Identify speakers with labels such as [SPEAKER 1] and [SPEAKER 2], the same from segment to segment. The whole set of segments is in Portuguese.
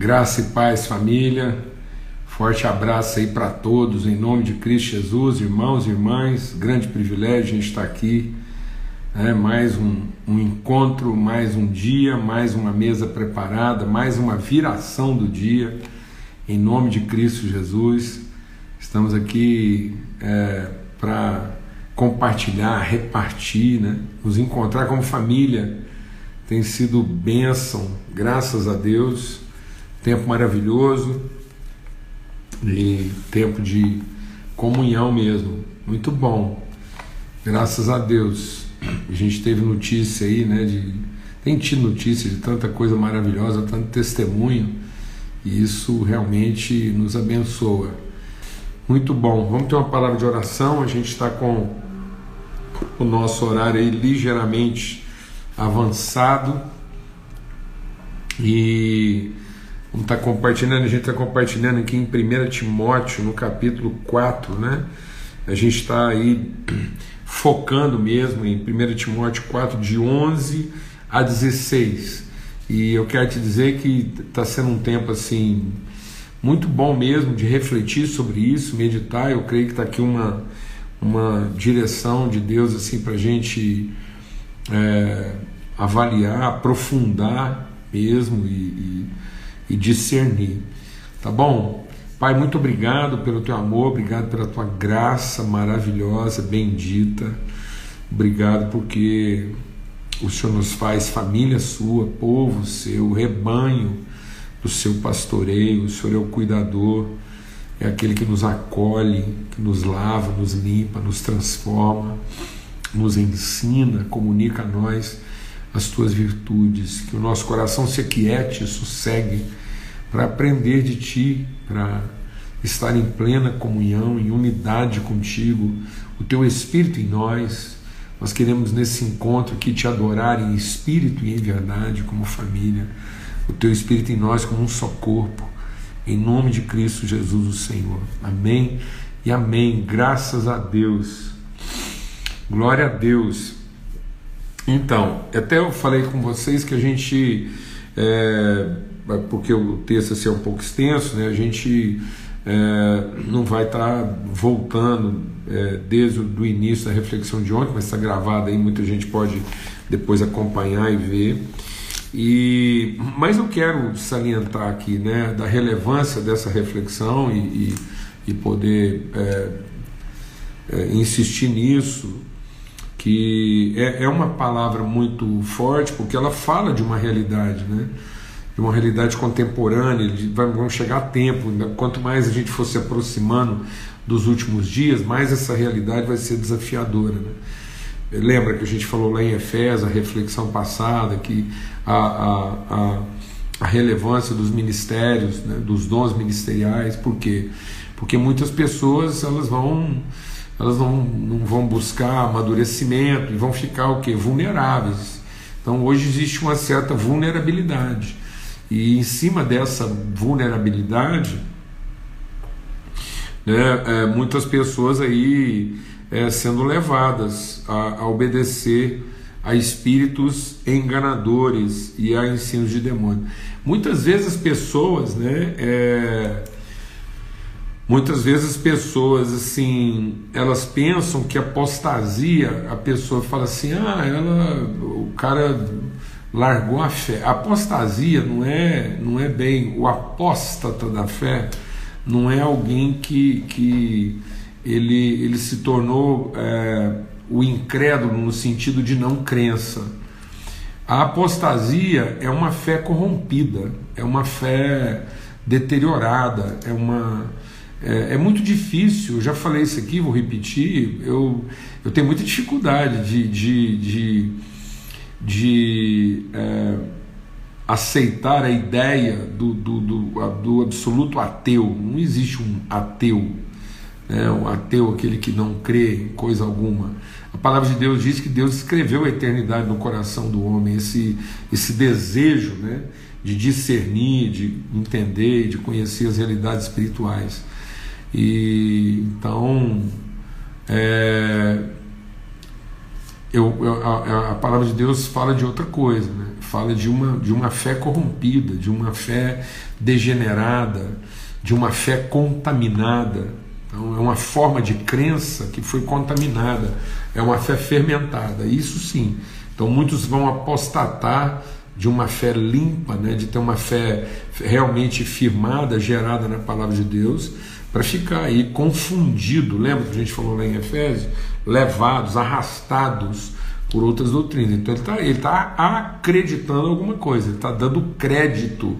[SPEAKER 1] Graça e paz, família. Forte abraço aí para todos, em nome de Cristo Jesus, irmãos e irmãs. Grande privilégio a gente estar aqui. Né? Mais um, um encontro, mais um dia, mais uma mesa preparada, mais uma viração do dia. Em nome de Cristo Jesus, estamos aqui é, para compartilhar, repartir, né? nos encontrar como família. Tem sido bênção, graças a Deus tempo maravilhoso e tempo de comunhão mesmo, muito bom. Graças a Deus. A gente teve notícia aí, né, de tem tido notícia de tanta coisa maravilhosa, tanto testemunho, e isso realmente nos abençoa. Muito bom. Vamos ter uma palavra de oração. A gente está com o nosso horário aí ligeiramente avançado e Vamos estar compartilhando, a gente está compartilhando aqui em 1 Timóteo, no capítulo 4, né? A gente está aí focando mesmo em 1 Timóteo 4, de 11 a 16. E eu quero te dizer que está sendo um tempo assim muito bom mesmo de refletir sobre isso, meditar. Eu creio que está aqui uma, uma direção de Deus assim para a gente é, avaliar, aprofundar mesmo e, e e discernir. Tá bom? Pai, muito obrigado pelo teu amor, obrigado pela tua graça maravilhosa, bendita. Obrigado porque o Senhor nos faz família sua, povo seu, rebanho do seu pastoreio. O Senhor é o cuidador, é aquele que nos acolhe, que nos lava, nos limpa, nos transforma, nos ensina, comunica a nós as tuas virtudes. Que o nosso coração se aquiete sossegue para aprender de Ti, para estar em plena comunhão, em unidade contigo, o Teu Espírito em nós. Nós queremos nesse encontro aqui te adorar em espírito e em verdade, como família, o Teu Espírito em nós, como um só corpo, em nome de Cristo Jesus, o Senhor. Amém e amém. Graças a Deus. Glória a Deus. Então, até eu falei com vocês que a gente. É, porque o texto assim, é um pouco extenso, né, a gente é, não vai estar tá voltando é, desde o início da reflexão de ontem, mas está gravado aí, muita gente pode depois acompanhar e ver. E, mas eu quero salientar aqui né, da relevância dessa reflexão e, e, e poder é, é insistir nisso, que é, é uma palavra muito forte, porque ela fala de uma realidade, né? de uma realidade contemporânea, vamos chegar a tempo, né? quanto mais a gente for se aproximando dos últimos dias, mais essa realidade vai ser desafiadora. Né? Lembra que a gente falou lá em Efésios, a reflexão passada, que a, a, a, a relevância dos ministérios, né? dos dons ministeriais, por quê? Porque muitas pessoas elas vão elas não, não vão buscar amadurecimento e vão ficar o que vulneráveis. Então hoje existe uma certa vulnerabilidade. E em cima dessa vulnerabilidade, né, é, muitas pessoas aí é, sendo levadas a, a, obedecer a espíritos enganadores e a ensinos de demônio. Muitas vezes as pessoas, né, é, muitas vezes as pessoas assim, elas pensam que apostasia, a pessoa fala assim, ah, ela, o cara largou a fé. A apostasia não é, não é bem o apóstata da fé, não é alguém que, que ele, ele se tornou é, o incrédulo no sentido de não crença. A apostasia é uma fé corrompida, é uma fé deteriorada, é uma é, é, muito difícil, eu já falei isso aqui, vou repetir, eu, eu tenho muita dificuldade de, de, de de é, aceitar a ideia do, do, do, do, absoluto ateu. Não existe um ateu, né? um ateu aquele que não crê em coisa alguma. A palavra de Deus diz que Deus escreveu a eternidade no coração do homem, esse, esse desejo né? de discernir, de entender, de conhecer as realidades espirituais. E então. É, eu, eu, a, a, palavra de Deus fala de outra coisa, né? fala de uma, de uma fé corrompida, de uma fé degenerada, de uma fé contaminada. Então, é uma forma de crença que foi contaminada, é uma fé fermentada, isso sim. Então, muitos vão apostatar de uma fé limpa, né? de ter uma fé realmente firmada, gerada na palavra de Deus, para ficar aí confundido. Lembra que a gente falou lá em Efésios? levados, arrastados por outras doutrinas. Então ele está ele tá acreditando em alguma coisa, ele está dando crédito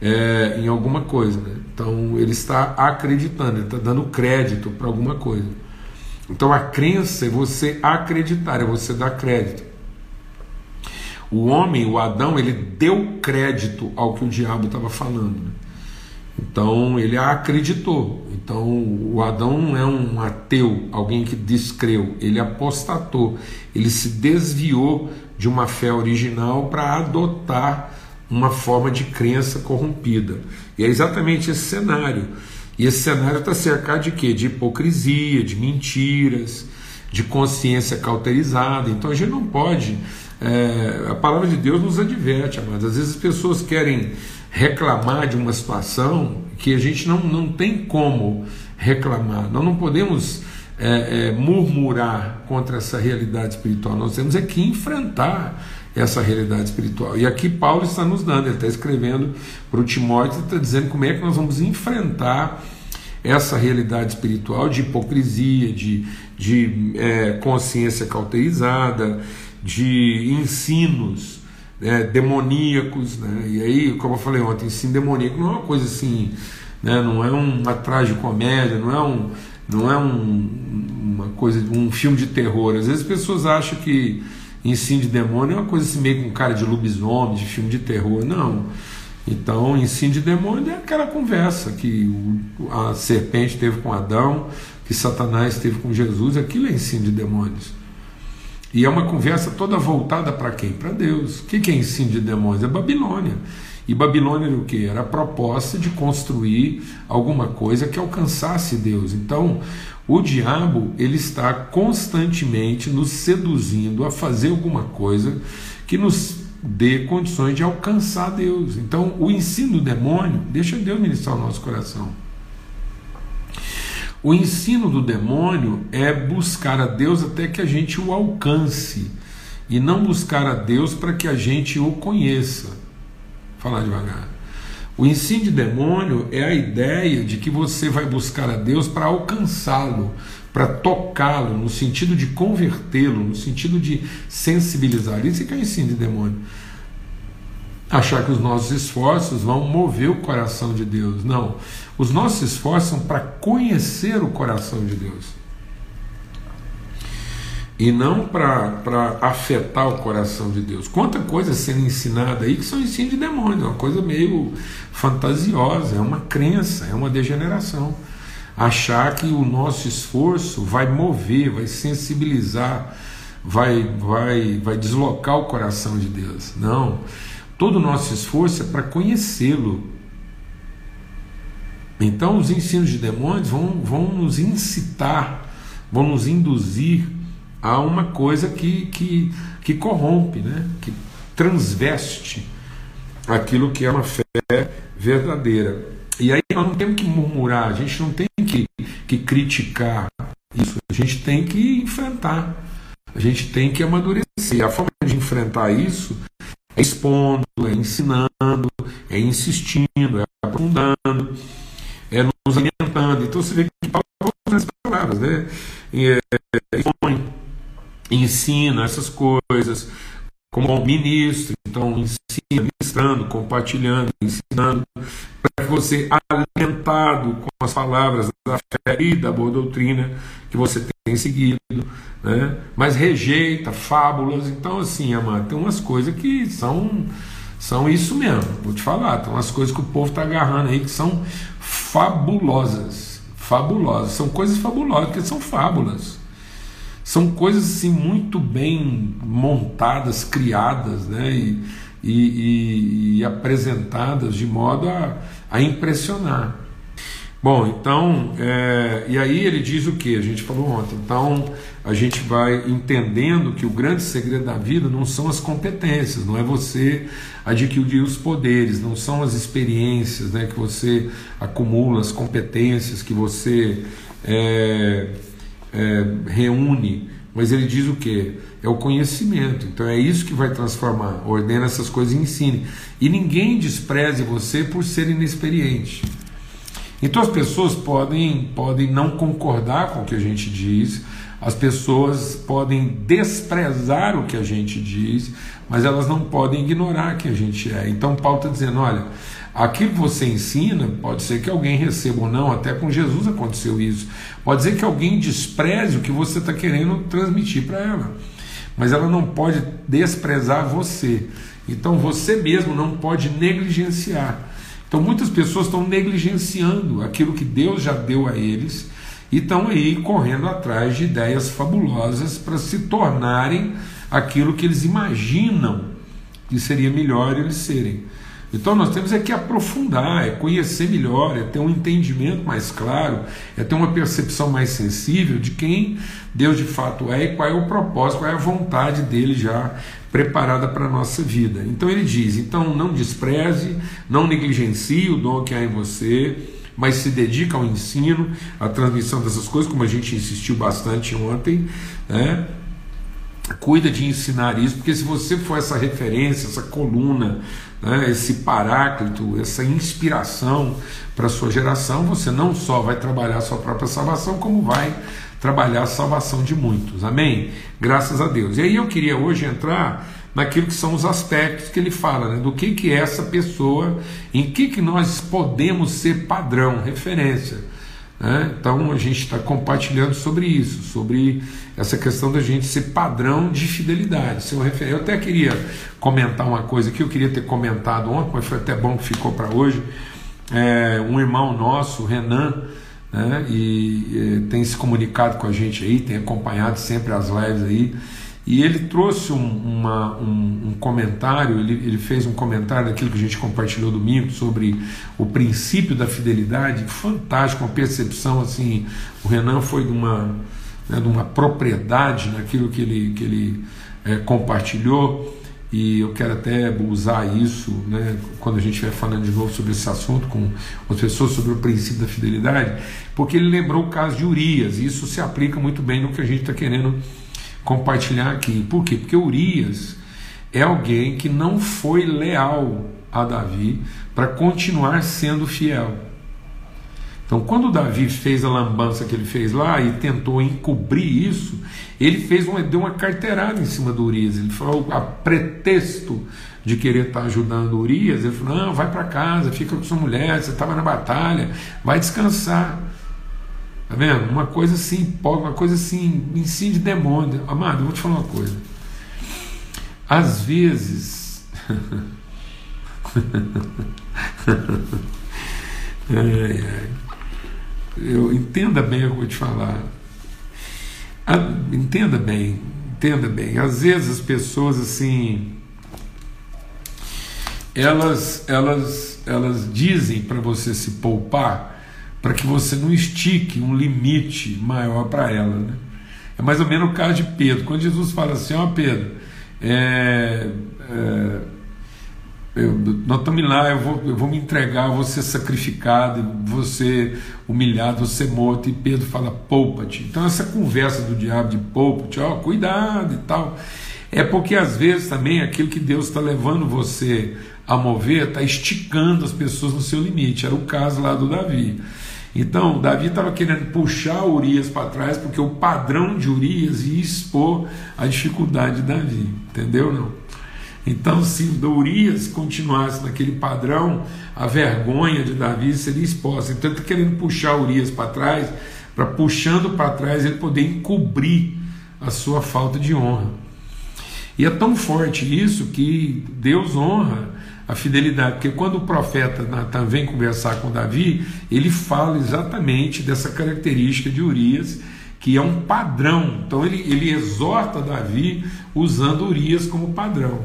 [SPEAKER 1] é, em alguma coisa. Né? Então ele está acreditando, ele está dando crédito para alguma coisa. Então a crença é você acreditar, é você dar crédito. O homem, o Adão, ele deu crédito ao que o diabo estava falando. Né? Então ele acreditou. Então o Adão não é um ateu, alguém que descreu, ele apostatou, ele se desviou de uma fé original para adotar uma forma de crença corrompida. E é exatamente esse cenário. E esse cenário está cercado de quê? De hipocrisia, de mentiras, de consciência cauterizada. Então a gente não pode. É, a palavra de Deus nos adverte, mas às vezes as pessoas querem reclamar de uma situação que a gente não, não tem como reclamar. Nós não podemos é, é, murmurar contra essa realidade espiritual. Nós temos é que enfrentar essa realidade espiritual. E aqui Paulo está nos dando, ele está escrevendo para o Timóteo, está dizendo como é que nós vamos enfrentar essa realidade espiritual de hipocrisia, de, de é, consciência cauterizada, de ensinos né, demoníacos, né? e aí, como eu falei ontem, ensino demoníaco não é uma coisa assim, né, não é uma tragicomédia, não é, um, não é um, uma coisa, um filme de terror. Às vezes as pessoas acham que ensino de demônio é uma coisa assim, meio com cara de lobisomem, de filme de terror. Não. Então, ensino de demônio é aquela conversa que a serpente teve com Adão, que Satanás teve com Jesus, aquilo é ensino de demônios. E é uma conversa toda voltada para quem? Para Deus. O que é ensino de demônios? É Babilônia. E Babilônia era o que? Era a proposta de construir alguma coisa que alcançasse Deus. Então, o diabo ele está constantemente nos seduzindo a fazer alguma coisa que nos dê condições de alcançar Deus. Então, o ensino do demônio deixa Deus ministrar o nosso coração. O ensino do demônio é buscar a Deus até que a gente o alcance e não buscar a Deus para que a gente o conheça. Vou falar devagar. O ensino de demônio é a ideia de que você vai buscar a Deus para alcançá-lo, para tocá-lo, no sentido de convertê-lo, no sentido de sensibilizar. Isso é que é o ensino de demônio achar que os nossos esforços vão mover o coração de Deus. Não. Os nossos esforços são para conhecer o coração de Deus. E não para afetar o coração de Deus. Quanta coisa sendo ensinada aí que são ensino de demônio, é uma coisa meio fantasiosa, é uma crença, é uma degeneração. Achar que o nosso esforço vai mover, vai sensibilizar, vai, vai, vai deslocar o coração de Deus. Não. Todo o nosso esforço é para conhecê-lo. Então, os ensinos de demônios vão, vão nos incitar, vão nos induzir a uma coisa que, que, que corrompe, né? que transveste aquilo que é uma fé verdadeira. E aí nós não temos que murmurar, a gente não tem que, que criticar isso, a gente tem que enfrentar, a gente tem que amadurecer. A forma de enfrentar isso é expondo, é ensinando, é insistindo, é aprofundando, é nos alimentando. Então você vê que Paulo usa essas palavras, né? É, expõe, ensina essas coisas como ministro, então ensina, ministrando, compartilhando, ensinando, para que você, alimentado com as palavras da fé e da boa doutrina que você tem seguido, né? mas rejeita fábulas. Então, assim, amado, tem umas coisas que são, são isso mesmo, vou te falar. Tem umas coisas que o povo está agarrando aí que são fabulosas. Fabulosas. São coisas fabulosas, porque são fábulas. São coisas assim muito bem montadas, criadas, né? E, e, e, e apresentadas de modo a, a impressionar. Bom, então, é, e aí ele diz o que? A gente falou ontem. Então, a gente vai entendendo que o grande segredo da vida não são as competências, não é você adquirir os poderes, não são as experiências né, que você acumula, as competências que você é, é, reúne, mas ele diz o que? É o conhecimento. Então é isso que vai transformar. Ordena essas coisas e ensine. E ninguém despreze você por ser inexperiente. Então as pessoas podem, podem não concordar com o que a gente diz, as pessoas podem desprezar o que a gente diz, mas elas não podem ignorar quem a gente é. Então Paulo está dizendo: olha, aquilo que você ensina, pode ser que alguém receba ou não, até com Jesus aconteceu isso. Pode ser que alguém despreze o que você está querendo transmitir para ela, mas ela não pode desprezar você. Então você mesmo não pode negligenciar. Então muitas pessoas estão negligenciando aquilo que Deus já deu a eles e estão aí correndo atrás de ideias fabulosas para se tornarem aquilo que eles imaginam que seria melhor eles serem. Então nós temos é que aprofundar, é conhecer melhor, é ter um entendimento mais claro, é ter uma percepção mais sensível de quem Deus de fato é e qual é o propósito, qual é a vontade dele já preparada para a nossa vida. Então ele diz: então não despreze, não negligencie o dom que há em você, mas se dedica ao ensino, à transmissão dessas coisas, como a gente insistiu bastante ontem, né? Cuida de ensinar isso, porque se você for essa referência, essa coluna, né, esse paráclito, essa inspiração para a sua geração, você não só vai trabalhar a sua própria salvação, como vai trabalhar a salvação de muitos. Amém? Graças a Deus. E aí eu queria hoje entrar naquilo que são os aspectos que ele fala, né? do que, que é essa pessoa, em que, que nós podemos ser padrão, referência. Né? Então a gente está compartilhando sobre isso, sobre essa questão da gente ser padrão de fidelidade, um referência. Eu até queria comentar uma coisa que eu queria ter comentado ontem, mas foi até bom que ficou para hoje. É, um irmão nosso, Renan, né? e, e tem se comunicado com a gente aí, tem acompanhado sempre as lives aí. E ele trouxe um, uma, um, um comentário, ele, ele, fez um comentário daquilo que a gente compartilhou domingo sobre o princípio da fidelidade, fantástico, uma percepção assim. O Renan foi de uma, né, de uma propriedade naquilo que ele, que ele é, compartilhou e eu quero até usar isso né, quando a gente estiver falando de novo sobre esse assunto com as pessoas sobre o princípio da fidelidade, porque ele lembrou o caso de Urias, e isso se aplica muito bem no que a gente está querendo compartilhar aqui. Por quê? Porque Urias é alguém que não foi leal a Davi para continuar sendo fiel. Então, quando Davi fez a lambança que ele fez lá e tentou encobrir isso, ele fez uma, deu uma carteirada em cima do Urias. Ele falou, a pretexto de querer estar ajudando o Urias, ele falou: não, vai para casa, fica com sua mulher, você estava na batalha, vai descansar. Tá vendo? Uma coisa assim, uma coisa assim, ensino de demônio. Amado, eu vou te falar uma coisa. Às vezes. ai, ai eu entenda bem o que eu vou te falar. Entenda bem, entenda bem. Às vezes as pessoas assim, elas, elas, elas dizem para você se poupar para que você não estique um limite maior para ela, né? É mais ou menos o caso de Pedro. Quando Jesus fala assim, ó oh, Pedro, é, é eu, nós estamos lá, eu vou, eu vou me entregar, eu vou ser sacrificado, ser humilhado, ser morto. E Pedro fala, poupa-te. Então, essa conversa do diabo de poupa-te, ó, cuidado e tal, é porque às vezes também aquilo que Deus está levando você a mover está esticando as pessoas no seu limite. Era o caso lá do Davi. Então, Davi estava querendo puxar Urias para trás, porque o padrão de Urias ia expor a dificuldade de Davi. Entendeu? Não? Então, se Urias continuasse naquele padrão, a vergonha de Davi seria exposta. Então, ele está querendo puxar Urias para trás, para puxando para trás ele poder encobrir a sua falta de honra. E é tão forte isso que Deus honra a fidelidade, porque quando o profeta Natan vem conversar com Davi, ele fala exatamente dessa característica de Urias, que é um padrão. Então ele, ele exorta Davi usando Urias como padrão.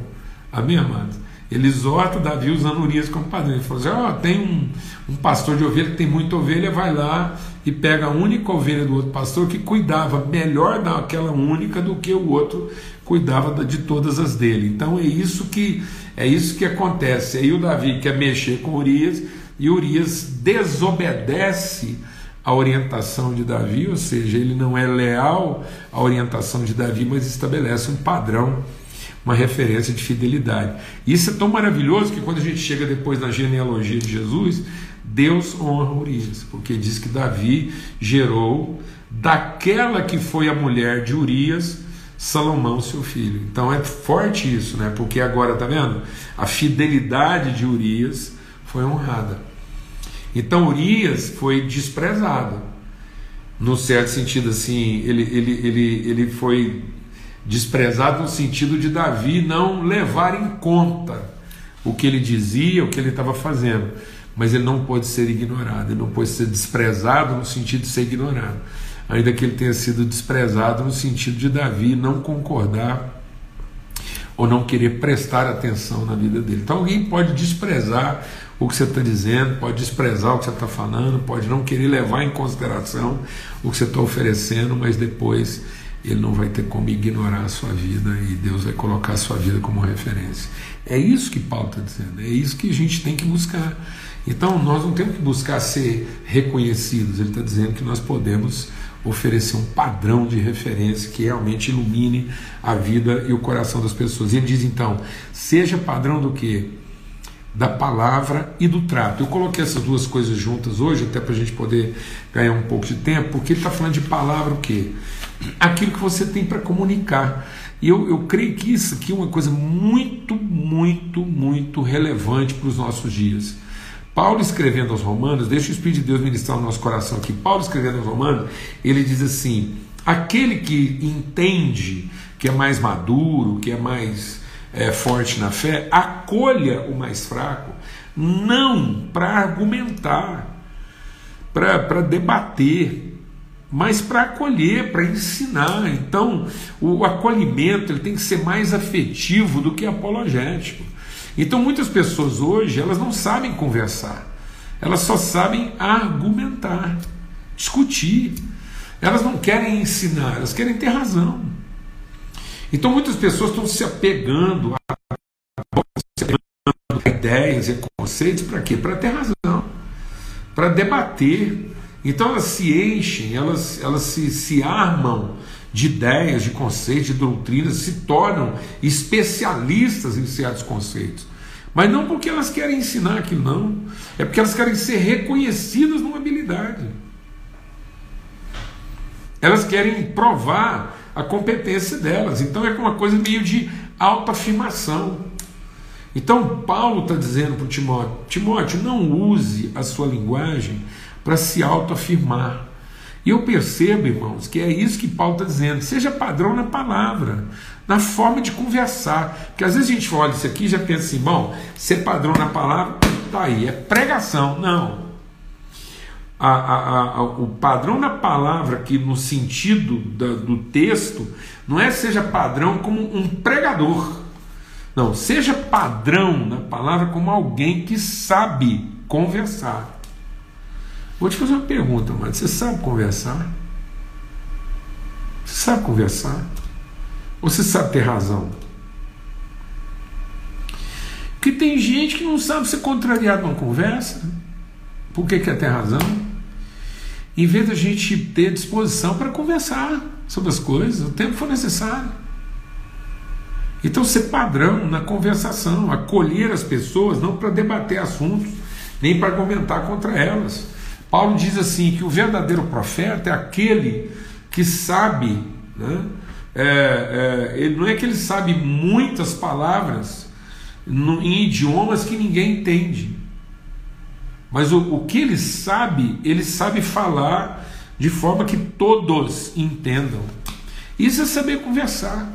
[SPEAKER 1] Amém, amados? Ele exorta Davi usando Urias como padrão. Ele falou assim: ó, oh, tem um, um pastor de ovelha que tem muita ovelha, vai lá e pega a única ovelha do outro pastor que cuidava melhor daquela única do que o outro cuidava de todas as dele. Então é isso que é isso que acontece. Aí o Davi quer mexer com Urias e Urias desobedece a orientação de Davi, ou seja, ele não é leal à orientação de Davi, mas estabelece um padrão, uma referência de fidelidade. Isso é tão maravilhoso que quando a gente chega depois na genealogia de Jesus, Deus honra Urias, porque diz que Davi gerou daquela que foi a mulher de Urias, Salomão, seu filho. Então é forte isso, né? Porque agora, tá vendo? A fidelidade de Urias foi honrada. Então Urias foi desprezado. No certo sentido, assim, ele, ele, ele, ele foi desprezado no sentido de Davi não levar em conta o que ele dizia, o que ele estava fazendo. Mas ele não pode ser ignorado, ele não pode ser desprezado no sentido de ser ignorado. Ainda que ele tenha sido desprezado no sentido de Davi não concordar ou não querer prestar atenção na vida dele. Então alguém pode desprezar o que você está dizendo, pode desprezar o que você está falando, pode não querer levar em consideração o que você está oferecendo, mas depois ele não vai ter como ignorar a sua vida e Deus vai colocar a sua vida como referência. É isso que Paulo está dizendo, é isso que a gente tem que buscar. Então nós não temos que buscar ser reconhecidos, ele está dizendo que nós podemos oferecer um padrão de referência que realmente ilumine a vida e o coração das pessoas. E ele diz então: seja padrão do que? da palavra e do trato. Eu coloquei essas duas coisas juntas hoje, até para a gente poder ganhar um pouco de tempo, porque ele está falando de palavra o quê? Aquilo que você tem para comunicar. E eu, eu creio que isso aqui é uma coisa muito, muito, muito relevante para os nossos dias. Paulo escrevendo aos Romanos, deixa o Espírito de Deus ministrar no nosso coração aqui. Paulo escrevendo aos Romanos, ele diz assim: aquele que entende que é mais maduro, que é mais é, forte na fé, acolha o mais fraco, não para argumentar, para debater, mas para acolher, para ensinar. Então, o acolhimento ele tem que ser mais afetivo do que apologético. Então, muitas pessoas hoje elas não sabem conversar, elas só sabem argumentar, discutir. Elas não querem ensinar, elas querem ter razão. Então muitas pessoas estão se apegando a, a ideias e conceitos para quê? Para ter razão, para debater. Então elas se enchem, elas, elas se, se armam de ideias, de conceitos, de doutrinas, se tornam especialistas em certos conceitos. Mas não porque elas querem ensinar aquilo, não. É porque elas querem ser reconhecidas numa habilidade. Elas querem provar a competência delas. Então é uma coisa meio de autoafirmação. Então Paulo está dizendo para Timóteo: Timóteo, não use a sua linguagem para se autoafirmar. E eu percebo, irmãos, que é isso que Paulo está dizendo. Seja padrão na palavra, na forma de conversar. Porque às vezes a gente olha isso aqui e já pensa assim: bom, ser padrão na palavra, tá aí, é pregação. Não a, a, a, o padrão da palavra aqui no sentido da, do texto não é seja padrão como um pregador. Não, seja padrão na palavra como alguém que sabe conversar. Vou te fazer uma pergunta, mano. Você sabe conversar? Você sabe conversar? Ou você sabe ter razão? Porque tem gente que não sabe ser contrariado numa conversa. Por que quer ter razão? em vez da gente ter disposição para conversar sobre as coisas, o tempo for necessário. Então, ser padrão na conversação, acolher as pessoas, não para debater assuntos, nem para argumentar contra elas. Paulo diz assim: que o verdadeiro profeta é aquele que sabe, né? é, é, não é que ele sabe muitas palavras no, em idiomas que ninguém entende. Mas o, o que ele sabe, ele sabe falar de forma que todos entendam. Isso é saber conversar.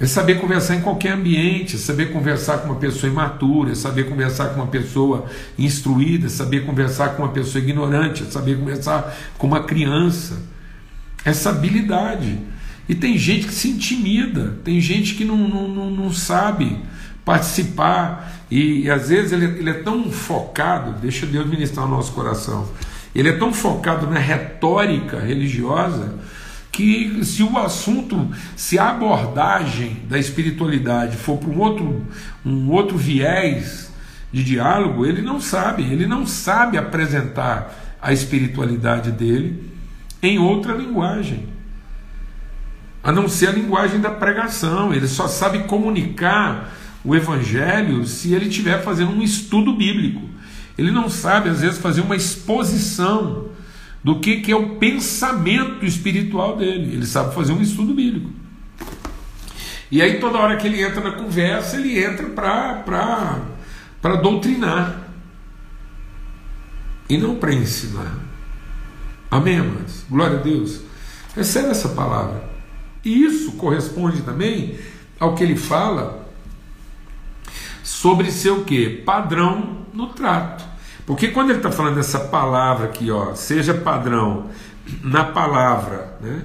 [SPEAKER 1] É saber conversar em qualquer ambiente, é saber conversar com uma pessoa imatura, é saber conversar com uma pessoa instruída, é saber conversar com uma pessoa ignorante, é saber conversar com uma criança. Essa habilidade. E tem gente que se intimida, tem gente que não, não, não, não sabe participar, e, e às vezes ele, ele, é tão focado, deixa Deus ministrar o nosso coração, ele é tão focado na retórica religiosa que se o assunto, se a abordagem da espiritualidade for para um outro, um outro viés de diálogo, ele não sabe, ele não sabe apresentar a espiritualidade dele em outra linguagem a não ser a linguagem da pregação. Ele só sabe comunicar o evangelho se ele estiver fazendo um estudo bíblico. Ele não sabe, às vezes, fazer uma exposição do que, que é o pensamento espiritual dele. Ele sabe fazer um estudo bíblico. E aí, toda hora que ele entra na conversa, ele entra para doutrinar e não para ensinar. Amém, amados? Glória a Deus. Recebe essa palavra. E isso corresponde também ao que ele fala sobre ser o que? Padrão no trato. Porque quando ele está falando dessa palavra aqui, ó, seja padrão na palavra, né?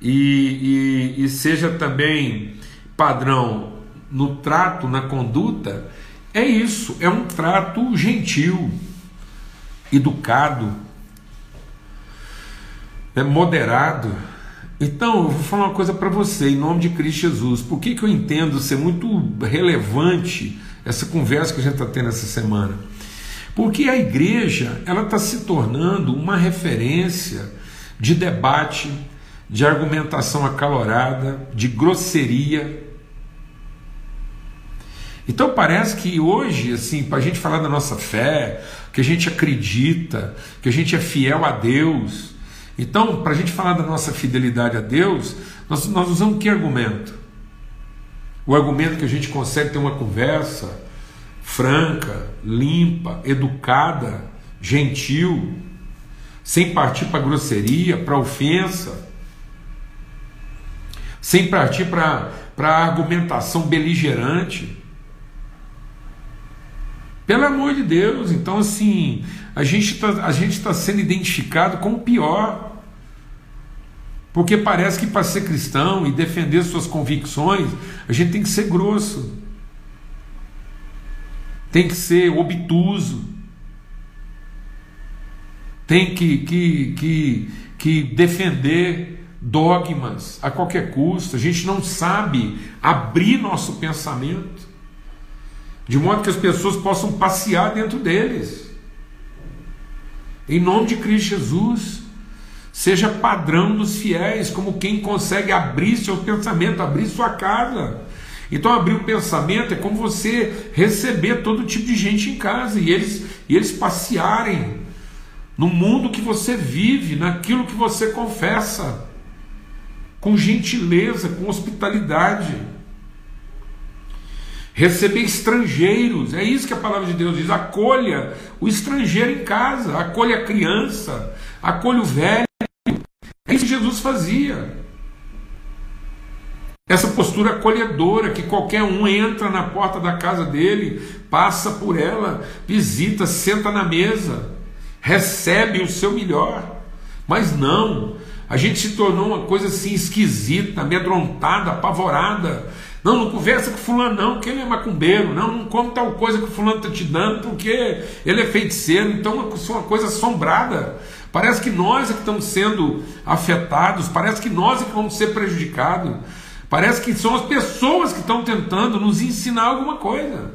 [SPEAKER 1] E, e, e seja também padrão no trato, na conduta, é isso, é um trato gentil, educado, é moderado então, eu vou falar uma coisa para você, em nome de Cristo Jesus. Por que, que eu entendo ser muito relevante essa conversa que a gente está tendo essa semana? Porque a igreja ela está se tornando uma referência de debate, de argumentação acalorada, de grosseria. Então parece que hoje, assim, para a gente falar da nossa fé, que a gente acredita, que a gente é fiel a Deus, então, para a gente falar da nossa fidelidade a Deus, nós, nós usamos que argumento? O argumento que a gente consegue ter uma conversa franca, limpa, educada, gentil, sem partir para grosseria, para ofensa, sem partir para argumentação beligerante. Pelo amor de Deus, então assim, a gente está tá sendo identificado com o pior. Porque parece que para ser cristão e defender suas convicções, a gente tem que ser grosso, tem que ser obtuso, tem que, que, que, que defender dogmas a qualquer custo. A gente não sabe abrir nosso pensamento de modo que as pessoas possam passear dentro deles. Em nome de Cristo Jesus, seja padrão dos fiéis, como quem consegue abrir seu pensamento, abrir sua casa. Então, abrir o pensamento é como você receber todo tipo de gente em casa e eles, e eles passearem no mundo que você vive, naquilo que você confessa, com gentileza, com hospitalidade receber estrangeiros, é isso que a palavra de Deus diz: acolha o estrangeiro em casa, acolha a criança, acolha o velho. É isso que Jesus fazia. Essa postura acolhedora que qualquer um entra na porta da casa dele, passa por ela, visita, senta na mesa, recebe o seu melhor. Mas não, a gente se tornou uma coisa assim esquisita, amedrontada, apavorada não, não conversa com fulano não, porque ele é macumbeiro. Não, não come tal coisa que o fulano está te dando, porque ele é feiticeiro. Então é uma coisa assombrada. Parece que nós é que estamos sendo afetados, parece que nós é que vamos ser prejudicados. Parece que são as pessoas que estão tentando nos ensinar alguma coisa.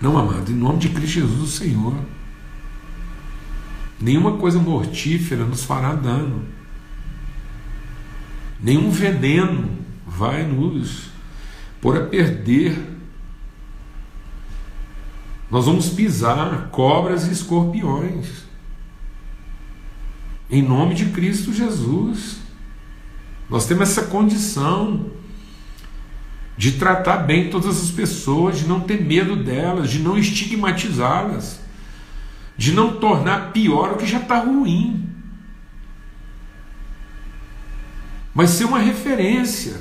[SPEAKER 1] Não, amado, em nome de Cristo Jesus, o Senhor. Nenhuma coisa mortífera nos fará dano. Nenhum veneno vai nos pôr a perder. Nós vamos pisar cobras e escorpiões. Em nome de Cristo Jesus. Nós temos essa condição de tratar bem todas as pessoas, de não ter medo delas, de não estigmatizá-las, de não tornar pior o que já está ruim. mas ser uma referência.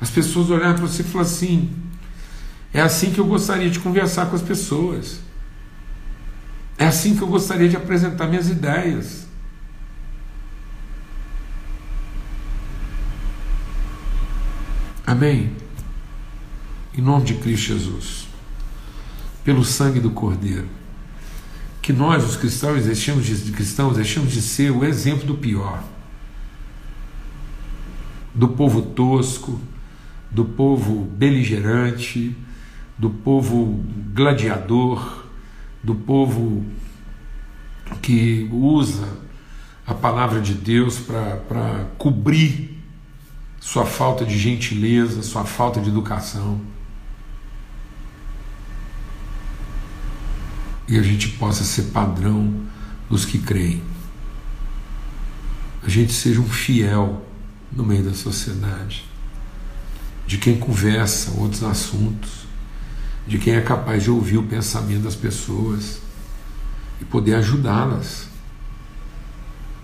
[SPEAKER 1] As pessoas olharem para você e falar assim: é assim que eu gostaria de conversar com as pessoas. É assim que eu gostaria de apresentar minhas ideias. Amém? Em nome de Cristo Jesus, pelo sangue do Cordeiro, que nós, os cristãos, deixemos de, cristãos, de ser o exemplo do pior, do povo tosco, do povo beligerante, do povo gladiador, do povo que usa a palavra de Deus para cobrir sua falta de gentileza, sua falta de educação. E a gente possa ser padrão dos que creem. A gente seja um fiel no meio da sociedade, de quem conversa outros assuntos, de quem é capaz de ouvir o pensamento das pessoas e poder ajudá-las.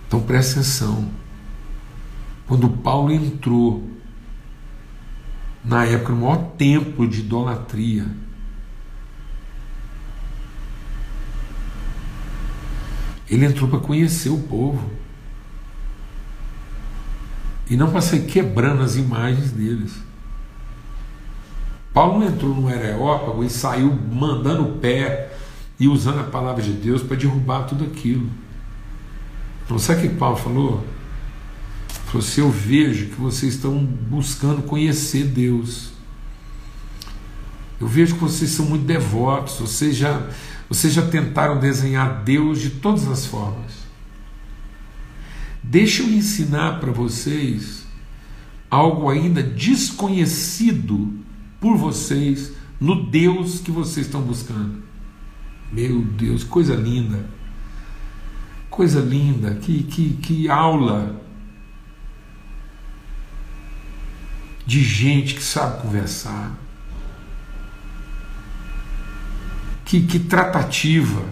[SPEAKER 1] Então preste atenção. Quando Paulo entrou na época no maior templo de idolatria, ele entrou para conhecer o povo e não para sair quebrando as imagens deles. Paulo não entrou no Areópago e saiu mandando o pé e usando a palavra de Deus para derrubar tudo aquilo. Não sabe o que Paulo falou? Falou Eu vejo que vocês estão buscando conhecer Deus. Eu vejo que vocês são muito devotos, vocês já, vocês já tentaram desenhar Deus de todas as formas. Deixa eu ensinar para vocês algo ainda desconhecido por vocês no Deus que vocês estão buscando. Meu Deus, coisa linda. Coisa linda, que, que, que aula de gente que sabe conversar. Que, que tratativa,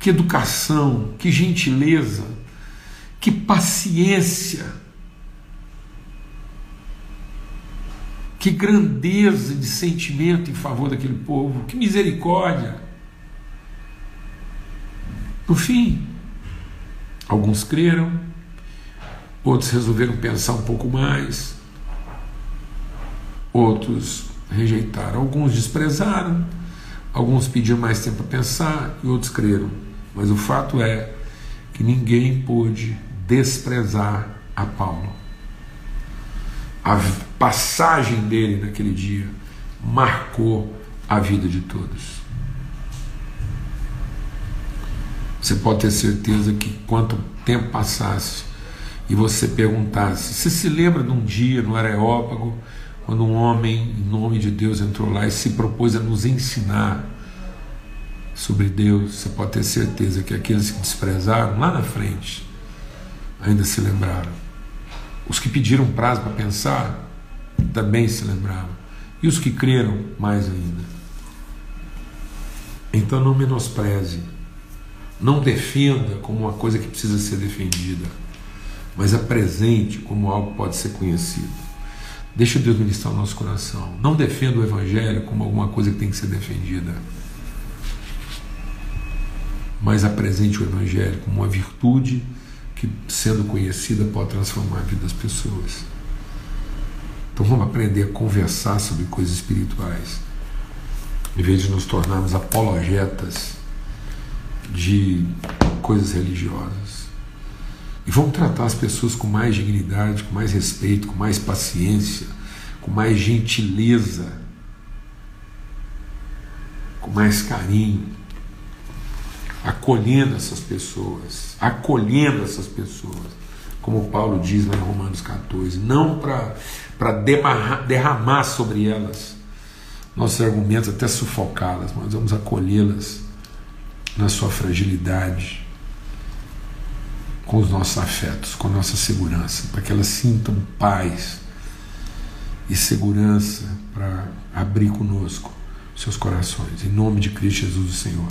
[SPEAKER 1] que educação, que gentileza, que paciência, que grandeza de sentimento em favor daquele povo, que misericórdia. No fim, alguns creram, outros resolveram pensar um pouco mais, outros rejeitaram, alguns desprezaram, alguns pediram mais tempo para pensar e outros creram. Mas o fato é que ninguém pôde desprezar a Paulo. A passagem dele naquele dia marcou a vida de todos. Você pode ter certeza que quanto tempo passasse e você perguntasse, você se lembra de um dia no Areópago, quando um homem, em nome de Deus, entrou lá e se propôs a nos ensinar sobre Deus, você pode ter certeza que aqueles que desprezaram lá na frente ainda se lembraram. Os que pediram prazo para pensar também se lembraram. E os que creram, mais ainda. Então não menospreze não defenda como uma coisa que precisa ser defendida, mas apresente como algo que pode ser conhecido. Deixa Deus ministrar o nosso coração. Não defenda o Evangelho como alguma coisa que tem que ser defendida, mas apresente o Evangelho como uma virtude que, sendo conhecida, pode transformar a vida das pessoas. Então vamos aprender a conversar sobre coisas espirituais, em vez de nos tornarmos apologetas de coisas religiosas. E vamos tratar as pessoas com mais dignidade, com mais respeito, com mais paciência, com mais gentileza, com mais carinho, acolhendo essas pessoas, acolhendo essas pessoas, como Paulo diz lá em Romanos 14, não para derramar sobre elas nossos argumentos, até sufocá-las, mas vamos acolhê-las na sua fragilidade, com os nossos afetos, com a nossa segurança, para que elas sintam paz e segurança para abrir conosco seus corações. Em nome de Cristo Jesus, o Senhor.